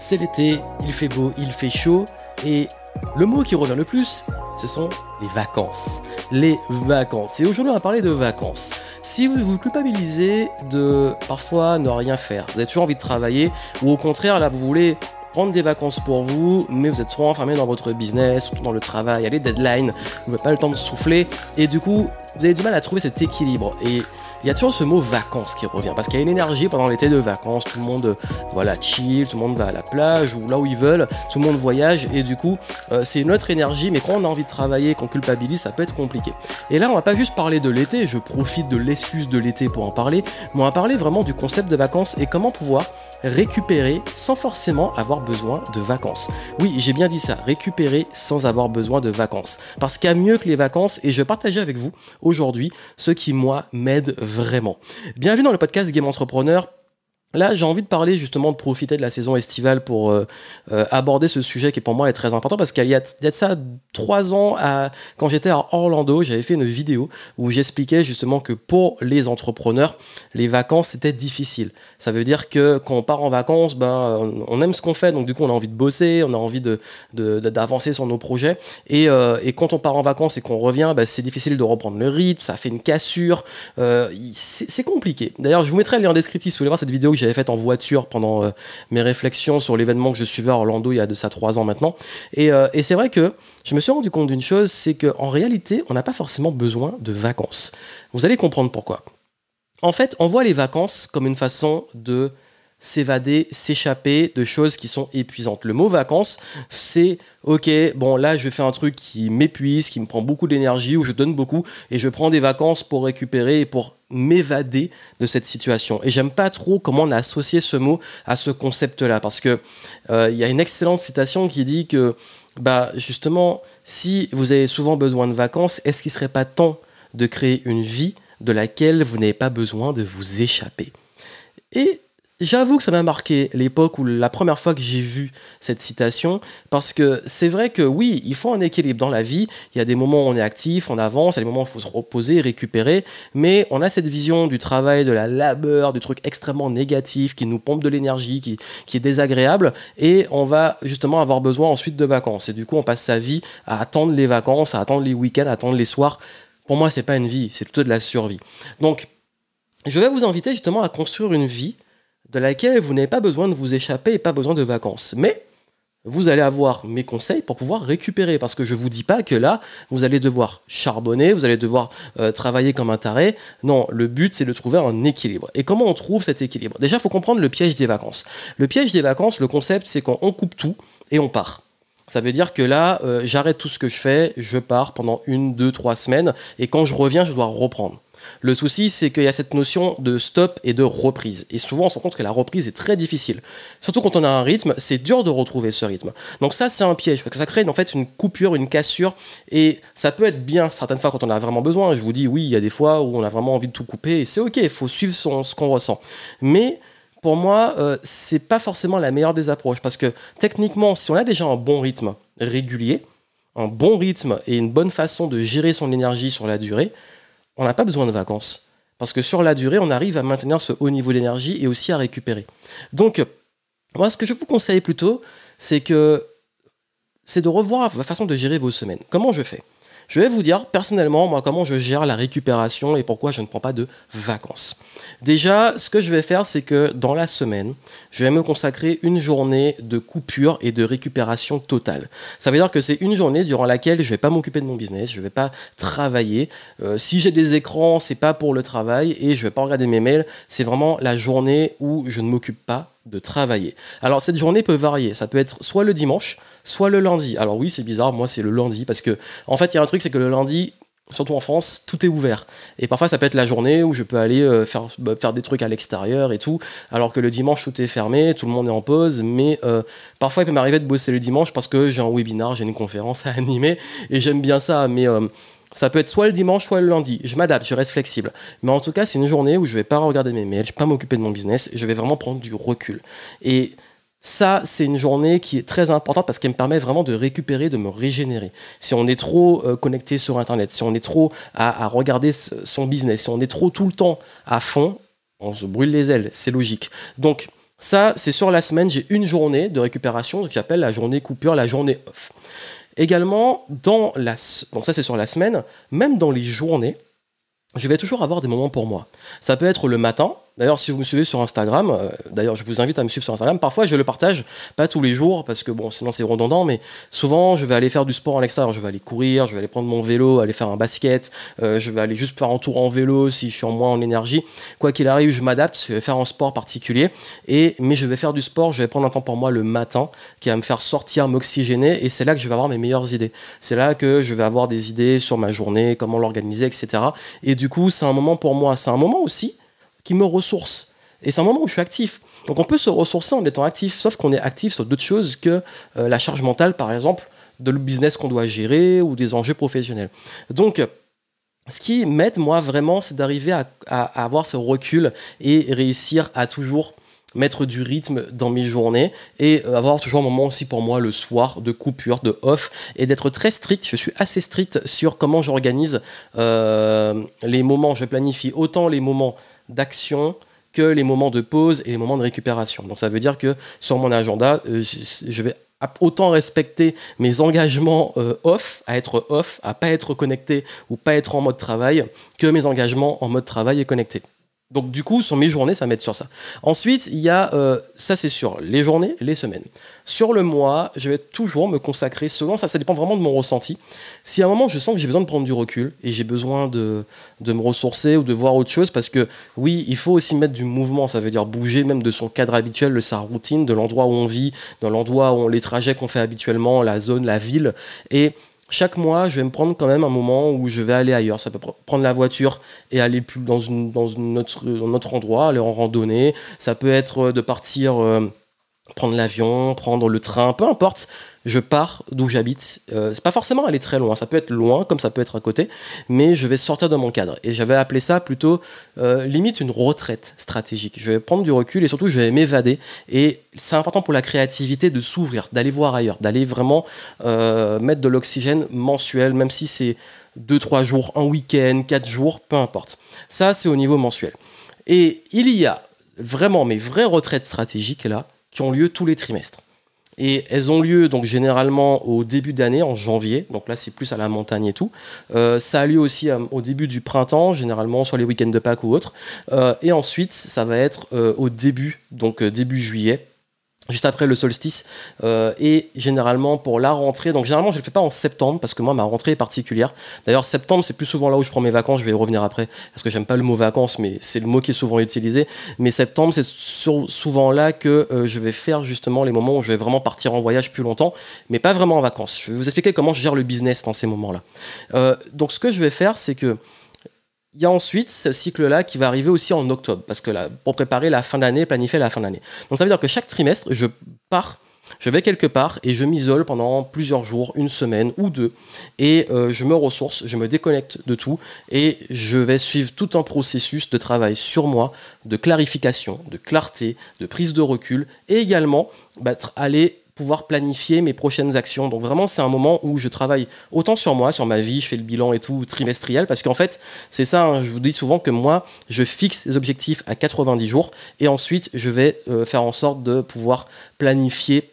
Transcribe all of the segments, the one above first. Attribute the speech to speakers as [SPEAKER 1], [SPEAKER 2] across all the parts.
[SPEAKER 1] c'est l'été, il fait beau, il fait chaud, et le mot qui revient le plus, ce sont les vacances. Les vacances. Et aujourd'hui, on va parler de vacances. Si vous vous culpabilisez de parfois ne rien faire, vous avez toujours envie de travailler, ou au contraire, là, vous voulez prendre des vacances pour vous, mais vous êtes trop enfermé dans votre business, dans le travail, a les deadlines, vous n'avez pas le temps de souffler, et du coup, vous avez du mal à trouver cet équilibre. Il y a toujours ce mot vacances qui revient? Parce qu'il y a une énergie pendant l'été de vacances, tout le monde euh, voilà chill, tout le monde va à la plage ou là où ils veulent, tout le monde voyage et du coup euh, c'est une autre énergie mais quand on a envie de travailler, qu'on culpabilise, ça peut être compliqué. Et là on va pas juste parler de l'été, je profite de l'excuse de l'été pour en parler, mais on va parler vraiment du concept de vacances et comment pouvoir récupérer sans forcément avoir besoin de vacances. Oui, j'ai bien dit ça, récupérer sans avoir besoin de vacances. Parce qu'il y a mieux que les vacances et je vais avec vous aujourd'hui ce qui moi m'aide vraiment. Bienvenue dans le podcast Game Entrepreneur. Là, j'ai envie de parler justement de profiter de la saison estivale pour euh, euh, aborder ce sujet qui pour moi est très important parce qu'il y, a de ça trois ans, quand j'étais à Orlando, j'avais fait une vidéo où j'expliquais justement que pour les entrepreneurs, les vacances c'était difficile. Ça veut dire que quand on part en vacances, ben on aime ce qu'on fait, donc du coup on a envie de bosser, on a envie de d'avancer sur nos projets. Et, euh, et, quand on part en vacances et qu'on revient, ben, c'est difficile de reprendre le rythme, ça fait une cassure, c'est compliqué. D'ailleurs, je vous mettrai le lien en descriptif si vous voulez voir cette vidéo j'avais faite en voiture pendant euh, mes réflexions sur l'événement que je suivais à Orlando il y a de ça trois ans maintenant. Et, euh, et c'est vrai que je me suis rendu compte d'une chose, c'est qu'en réalité, on n'a pas forcément besoin de vacances. Vous allez comprendre pourquoi. En fait, on voit les vacances comme une façon de s'évader, s'échapper de choses qui sont épuisantes. Le mot vacances, c'est ok, bon là je fais un truc qui m'épuise, qui me prend beaucoup d'énergie, où je donne beaucoup, et je prends des vacances pour récupérer et pour m'évader de cette situation. Et j'aime pas trop comment on a associé ce mot à ce concept-là, parce que euh, il y a une excellente citation qui dit que bah justement, si vous avez souvent besoin de vacances, est-ce qu'il serait pas temps de créer une vie de laquelle vous n'avez pas besoin de vous échapper? Et J'avoue que ça m'a marqué l'époque où la première fois que j'ai vu cette citation, parce que c'est vrai que oui, il faut un équilibre dans la vie. Il y a des moments où on est actif, on avance, il y a des moments où il faut se reposer, récupérer, mais on a cette vision du travail, de la labeur, du truc extrêmement négatif qui nous pompe de l'énergie, qui, qui est désagréable, et on va justement avoir besoin ensuite de vacances. Et du coup, on passe sa vie à attendre les vacances, à attendre les week-ends, à attendre les soirs. Pour moi, c'est pas une vie, c'est plutôt de la survie. Donc, je vais vous inviter justement à construire une vie de laquelle vous n'avez pas besoin de vous échapper et pas besoin de vacances. Mais vous allez avoir mes conseils pour pouvoir récupérer, parce que je vous dis pas que là, vous allez devoir charbonner, vous allez devoir euh, travailler comme un taré. Non, le but, c'est de trouver un équilibre. Et comment on trouve cet équilibre? Déjà, il faut comprendre le piège des vacances. Le piège des vacances, le concept, c'est qu'on coupe tout et on part. Ça veut dire que là, euh, j'arrête tout ce que je fais, je pars pendant une, deux, trois semaines, et quand je reviens, je dois reprendre. Le souci, c'est qu'il y a cette notion de stop et de reprise. Et souvent, on se rend compte que la reprise est très difficile. Surtout quand on a un rythme, c'est dur de retrouver ce rythme. Donc ça, c'est un piège, parce que ça crée en fait une coupure, une cassure, et ça peut être bien certaines fois quand on a vraiment besoin. Je vous dis, oui, il y a des fois où on a vraiment envie de tout couper, et c'est ok, il faut suivre ce qu'on ressent. Mais pour moi, euh, c'est pas forcément la meilleure des approches, parce que techniquement, si on a déjà un bon rythme régulier, un bon rythme et une bonne façon de gérer son énergie sur la durée, on n'a pas besoin de vacances. Parce que sur la durée, on arrive à maintenir ce haut niveau d'énergie et aussi à récupérer. Donc, moi, ce que je vous conseille plutôt, c'est que c'est de revoir la façon de gérer vos semaines. Comment je fais? Je vais vous dire personnellement, moi, comment je gère la récupération et pourquoi je ne prends pas de vacances. Déjà, ce que je vais faire, c'est que dans la semaine, je vais me consacrer une journée de coupure et de récupération totale. Ça veut dire que c'est une journée durant laquelle je ne vais pas m'occuper de mon business, je ne vais pas travailler. Euh, si j'ai des écrans, c'est pas pour le travail et je ne vais pas regarder mes mails. C'est vraiment la journée où je ne m'occupe pas de travailler. Alors cette journée peut varier, ça peut être soit le dimanche, soit le lundi. Alors oui, c'est bizarre, moi c'est le lundi parce que en fait, il y a un truc c'est que le lundi surtout en France, tout est ouvert. Et parfois, ça peut être la journée où je peux aller euh, faire, bah, faire des trucs à l'extérieur et tout, alors que le dimanche, tout est fermé, tout le monde est en pause. Mais euh, parfois, il peut m'arriver de bosser le dimanche parce que j'ai un webinar, j'ai une conférence à animer, et j'aime bien ça. Mais euh, ça peut être soit le dimanche, soit le lundi. Je m'adapte, je reste flexible. Mais en tout cas, c'est une journée où je vais pas regarder mes mails, je vais pas m'occuper de mon business, je vais vraiment prendre du recul. Et ça, c'est une journée qui est très importante parce qu'elle me permet vraiment de récupérer, de me régénérer. Si on est trop euh, connecté sur Internet, si on est trop à, regarder son business, si on est trop tout le temps à fond, on se brûle les ailes, c'est logique. Donc, Ça, c'est sur la semaine, j'ai une journée de récupération que j'appelle la journée coupure, la journée off. Également, dans la, donc ça c'est sur la semaine, même dans les journées, je vais toujours avoir des moments pour moi. Ça peut être le matin, D'ailleurs, si vous me suivez sur Instagram, euh, d'ailleurs, je vous invite à me suivre sur Instagram. Parfois, je le partage, pas tous les jours, parce que bon, sinon c'est redondant, mais souvent, je vais aller faire du sport en l'extérieur. Je vais aller courir, je vais aller prendre mon vélo, aller faire un basket, euh, je vais aller juste faire un tour en vélo si je suis en moins en énergie. Quoi qu'il arrive, je m'adapte, je vais faire un sport particulier, et, mais je vais faire du sport, je vais prendre un temps pour moi le matin qui va me faire sortir, m'oxygéner, et c'est là que je vais avoir mes meilleures idées. C'est là que je vais avoir des idées sur ma journée, comment l'organiser, etc. Et du coup, c'est un moment pour moi, c'est un moment aussi qui me ressource. Et c'est un moment où je suis actif. Donc on peut se ressourcer en étant actif, sauf qu'on est actif sur d'autres choses que euh, la charge mentale, par exemple, de le business qu'on doit gérer ou des enjeux professionnels. Donc, ce qui m'aide, moi, vraiment, c'est d'arriver à, avoir ce recul et réussir à toujours mettre du rythme dans mes journées et euh, avoir toujours un moment aussi pour moi le soir de coupure, de off et d'être très strict. Je suis assez strict sur comment j'organise euh, les moments. Je planifie autant les moments d'action que les moments de pause et les moments de récupération. Donc ça veut dire que sur mon agenda, euh, je vais autant respecter mes engagements euh, off, à être off, à pas être connecté ou pas être en mode travail, que mes engagements en mode travail et connecté. Donc du coup, sur mes journées, ça m'aide sur ça. Ensuite, il y a, euh, ça c'est sûr, les journées, les semaines. Sur le mois, je vais toujours me consacrer, selon ça, ça dépend vraiment de mon ressenti. Si à un moment je sens que j'ai besoin de prendre du recul et j'ai besoin de, de me ressourcer ou de voir autre chose, parce que oui, il faut aussi mettre du mouvement, ça veut dire bouger même de son cadre habituel, de sa routine, de l'endroit où on vit, dans l'endroit où on, les trajets qu'on fait habituellement, la zone, la ville. Et chaque mois, je vais me prendre quand même un moment où je vais aller ailleurs. Ça peut prendre la voiture et aller plus dans, une, dans une autre, un autre endroit, aller en randonnée. Ça peut être de partir euh, prendre l'avion, prendre le train, peu importe. Je pars d'où j'habite. Euh, c'est pas forcément aller très loin. Ça peut être loin, comme ça peut être à côté, mais je vais sortir de mon cadre. Et j'avais appelé ça plutôt euh, limite une retraite stratégique. Je vais prendre du recul et surtout je vais m'évader. Et c'est important pour la créativité de s'ouvrir, d'aller voir ailleurs, d'aller vraiment euh, mettre de l'oxygène mensuel, même si c'est 2-3 jours, un week-end, 4 jours, peu importe. Ça, c'est au niveau mensuel. Et il y a vraiment mes vraies retraites stratégiques là qui ont lieu tous les trimestres. Et elles ont lieu donc généralement au début d'année, en janvier. Donc là, c'est plus à la montagne et tout. Euh, ça a lieu aussi euh, au début du printemps, généralement soit les week-ends de Pâques ou autres. Euh, et ensuite, ça va être au début, donc début juillet, juste après le solstice euh, et généralement pour la rentrée. Donc généralement je le fais pas en septembre parce que moi ma rentrée est particulière. D'ailleurs septembre c'est plus souvent là où je prends mes vacances. Je vais y revenir après parce que j'aime pas le mot vacances mais c'est le mot qui est souvent utilisé. Mais septembre c'est souvent là que euh, je vais faire justement les moments où je vais vraiment partir en voyage plus longtemps mais pas vraiment en vacances. Je vais vous expliquer comment je gère le business dans ces moments là euh, donc ce que je vais faire c'est que il y a ensuite ce cycle-là qui va arriver aussi en octobre, parce que pour préparer la fin d'année, planifier la fin d'année. Donc ça veut dire que chaque trimestre, je pars, je vais quelque part et je m'isole pendant plusieurs jours, une semaine ou deux, et euh, je me ressource, je me déconnecte de tout, et je vais suivre tout un processus de travail sur moi, de clarification, de clarté, de prise de recul, et également bah, aller planifier mes prochaines actions. Donc vraiment, c'est un moment où je travaille autant sur moi, sur ma vie, je fais le bilan et tout trimestriel, parce qu'en fait, c'est ça, hein, je vous dis souvent que moi, je fixe des objectifs à 90 jours, et ensuite, je vais euh, faire en sorte de pouvoir planifier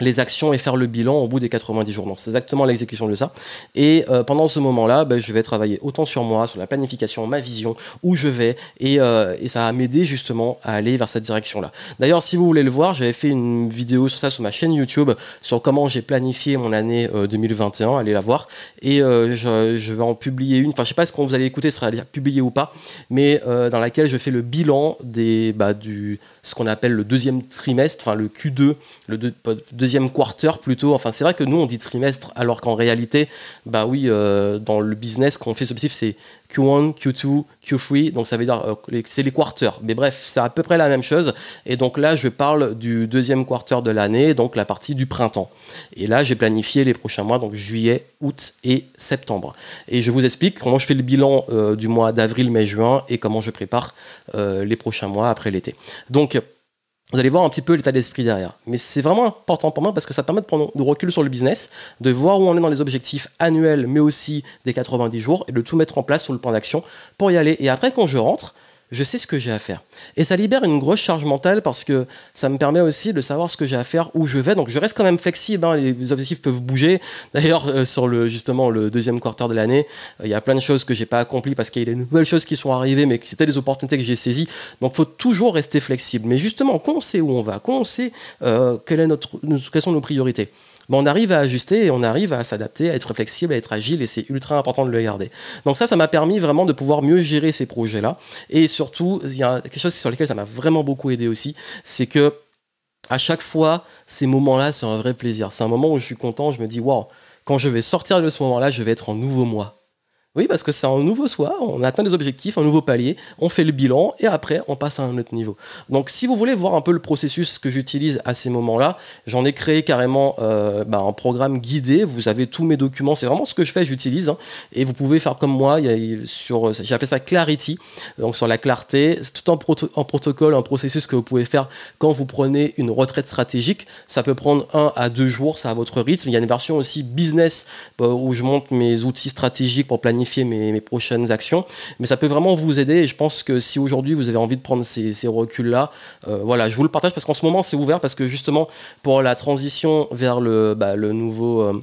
[SPEAKER 1] les actions et faire le bilan au bout des 90 jours. C'est exactement l'exécution de ça. Et euh, pendant ce moment-là, ben, je vais travailler autant sur moi, sur la planification, ma vision, où je vais, et, euh, ça va m'aider justement à aller vers cette direction-là. D'ailleurs, si vous voulez le voir, j'avais fait une vidéo sur ça sur ma chaîne YouTube, sur comment j'ai planifié mon année 2021, euh, allez la voir, et je, vais en publier une, enfin je sais pas ce qu'on vous allez écouter sera publié ou pas, mais dans laquelle je fais le bilan des, bah, du, ce qu'on appelle le deuxième trimestre, enfin le Q2, le deuxième quarter plutôt. Enfin, c'est vrai que nous on dit trimestre, alors qu'en réalité, bah oui, euh, dans le business, quand on fait ce objectif, c'est Q1, Q2, Q3, donc ça veut dire euh, c'est les quarters. Mais bref, c'est à peu près la même chose. Et donc là, je parle du deuxième quarter de l'année, donc la partie du printemps. Et là, j'ai planifié les prochains mois, donc juillet, août et septembre. Et je vous explique comment je fais le bilan euh, du mois d'avril, mai, juin et comment je prépare euh, les prochains mois après l'été. Donc vous allez voir un petit peu l'état d'esprit derrière. Mais c'est vraiment important pour moi parce que ça permet de prendre du recul sur le business, de voir où on est dans les objectifs annuels, mais aussi des 90 jours, et de tout mettre en place sur le plan d'action pour y aller. Et après, quand je rentre, je sais ce que j'ai à faire. Et ça libère une grosse charge mentale parce que ça me permet aussi de savoir ce que j'ai à faire, où je vais. Donc je reste quand même flexible, hein. les objectifs peuvent bouger. D'ailleurs, euh, sur le, justement le deuxième quarter de l'année, euh, il y a plein de choses que j'ai pas accomplies parce qu'il y a des nouvelles choses qui sont arrivées, mais c'était des opportunités que j'ai saisies. Donc faut toujours rester flexible. Mais justement, quand on sait où on va, quand on sait euh, quelle est notre, quelles sont nos priorités, on arrive à ajuster et on arrive à s'adapter, à être flexible, à être agile et c'est ultra important de le garder. Donc ça, ça m'a permis vraiment de pouvoir mieux gérer ces projets-là. Et surtout, il y a quelque chose sur lequel ça m'a vraiment beaucoup aidé aussi, c'est que à chaque fois, ces moments-là, c'est un vrai plaisir. C'est un moment où je suis content, je me dis, waouh, quand je vais sortir de ce moment-là, je vais être en nouveau moi. Oui, parce que c'est un nouveau soi, on atteint des objectifs, un nouveau palier, on fait le bilan et après on passe à un autre niveau. Donc si vous voulez voir un peu le processus que j'utilise à ces moments-là, j'en ai créé carrément euh, bah, un programme guidé, vous avez tous mes documents, c'est vraiment ce que je fais, j'utilise, hein. et vous pouvez faire comme moi, appelé ça Clarity, donc sur la clarté, c'est tout un, un, protocole, un processus que vous pouvez faire quand vous prenez une retraite stratégique, ça peut prendre un à deux jours, ça à votre rythme, il y a une version aussi business bah, où je monte mes outils stratégiques pour planifier mes, prochaines actions. Mais ça peut vraiment vous aider. Et je pense que si aujourd'hui vous avez envie de prendre ces, reculs-là, euh, voilà, je vous le partage parce qu'en ce moment c'est ouvert parce que justement pour la transition vers le, bah, le nouveau. Euh,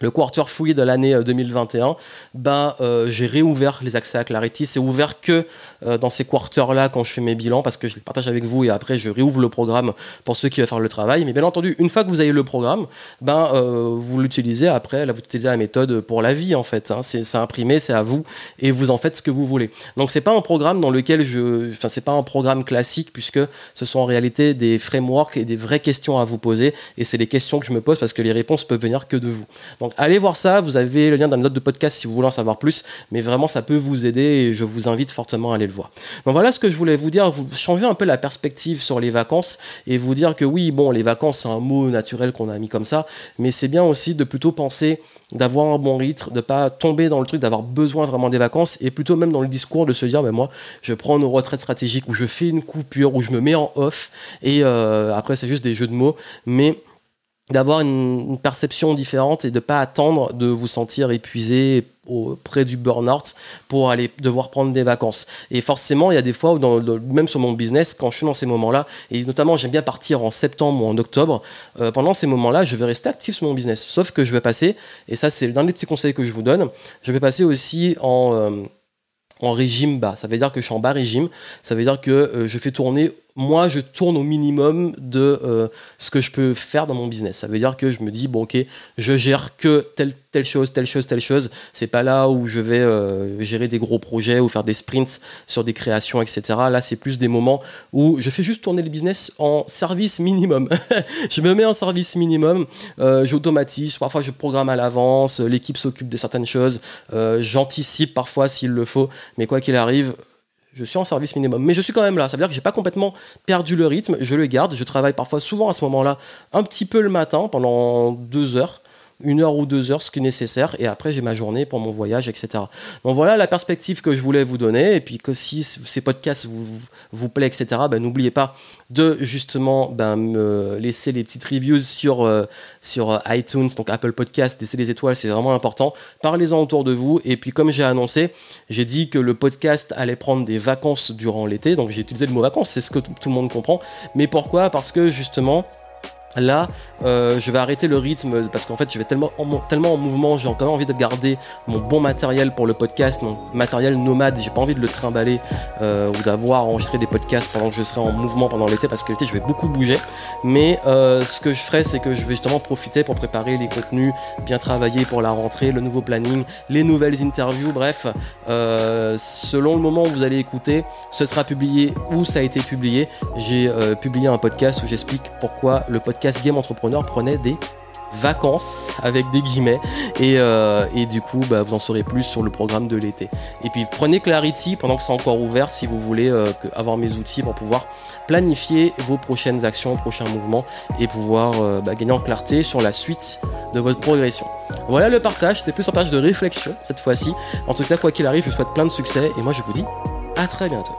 [SPEAKER 1] le quarter fouillé de l'année 2021, euh, ben, euh, j'ai réouvert les accès à Clarity. C'est ouvert que euh, dans ces quarters-là quand je fais mes bilans parce que je les partage avec vous et après je réouvre le programme pour ceux qui veulent faire le travail. Mais bien entendu, une fois que vous avez le programme, ben, vous l'utilisez après, là vous utilisez la méthode pour la vie en fait. Hein. C'est imprimé, c'est à vous et vous en faites ce que vous voulez. Donc c'est pas un programme dans lequel je. Enfin, c'est pas un programme classique puisque ce sont en réalité des frameworks et des vraies questions à vous poser et c'est les questions que je me pose parce que les réponses peuvent venir que de vous. Allez voir ça, vous avez le lien dans la note de podcast si vous voulez en savoir plus, mais vraiment ça peut vous aider et je vous invite fortement à aller le voir. Donc voilà ce que je voulais vous dire, vous changer un peu la perspective sur les vacances et vous dire que oui, bon, les vacances c'est un mot naturel qu'on a mis comme ça, mais c'est bien aussi de plutôt penser d'avoir un bon rythme, de pas tomber dans le truc d'avoir besoin vraiment des vacances et plutôt même dans le discours de se dire ben moi je prends une retraite stratégique où je fais une coupure où je me mets en off et euh, après c'est juste des jeux de mots. Mais d'avoir une, perception différente et de pas attendre de vous sentir épuisé auprès du burn-out pour aller devoir prendre des vacances. Et forcément, il y a des fois où, même sur mon business, quand je suis dans ces moments-là, et notamment j'aime bien partir en septembre ou en octobre, euh, pendant ces moments-là, je vais rester actif sur mon business. Sauf que je vais passer, et ça c'est l'un des petits conseils que je vous donne, je vais passer aussi en... Euh, régime bas. Ça veut dire que je suis en bas régime. Ça veut dire que euh, je fais tourner moi, je tourne au minimum de euh, ce que je peux faire dans mon business. Ça veut dire que je me dis, bon, ok, je gère que telle, telle chose, telle chose, telle chose. C'est pas là où je vais euh, gérer des gros projets ou faire des sprints sur des créations, etc. Là, c'est plus des moments où je fais juste tourner le business en service minimum. je me mets en service minimum, euh, j'automatise, parfois je programme à l'avance, l'équipe s'occupe de certaines choses, j'anticipe parfois s'il le faut, mais quoi qu'il arrive, je suis en service minimum, mais je suis quand même là. Ça veut dire que j'ai pas complètement perdu le rythme. Je le garde. Je travaille parfois, souvent à ce moment-là, un petit peu le matin pendant deux heures une heure ou deux heures, ce qui est nécessaire, et après j'ai ma journée pour mon voyage, etc. Donc voilà la perspective que je voulais vous donner, et puis que si ces podcasts vous, vous plaît, etc., ben, n'oubliez pas de justement ben, me laisser les petites reviews sur, euh, sur iTunes, donc Apple Podcast, laisser les étoiles, c'est vraiment important. Parlez-en autour de vous, et puis comme j'ai annoncé, j'ai dit que le podcast allait prendre des vacances durant l'été, donc j'ai utilisé le mot vacances, c'est ce que tout le monde comprend, mais pourquoi? Parce que justement, Là, euh, je vais arrêter le rythme parce qu'en fait, je vais tellement en, tellement en mouvement, j'ai encore envie de garder mon bon matériel pour le podcast, mon matériel nomade. J'ai pas envie de le trimballer euh, ou d'avoir enregistré des podcasts pendant que je serai en mouvement pendant l'été parce que l'été, je vais beaucoup bouger. Mais euh, ce que je ferai, c'est que je vais justement profiter pour préparer les contenus, bien travailler pour la rentrée, le nouveau planning, les nouvelles interviews. Bref, selon le moment où vous allez écouter, ce sera publié ou ça a été publié. J'ai publié un podcast où j'explique pourquoi le podcast Game Entrepreneur prenait des vacances avec des guillemets et, euh, et du coup bah, vous en saurez plus sur le programme de l'été. Et puis prenez Clarity pendant que c'est encore ouvert si vous voulez euh, avoir mes outils pour pouvoir planifier vos prochaines actions prochains mouvements et pouvoir euh, bah, gagner en clarté sur la suite de votre progression. Voilà le partage c'était plus un partage de réflexion cette fois-ci. En tout cas quoi qu'il arrive je vous souhaite plein de succès et moi je vous dis à très bientôt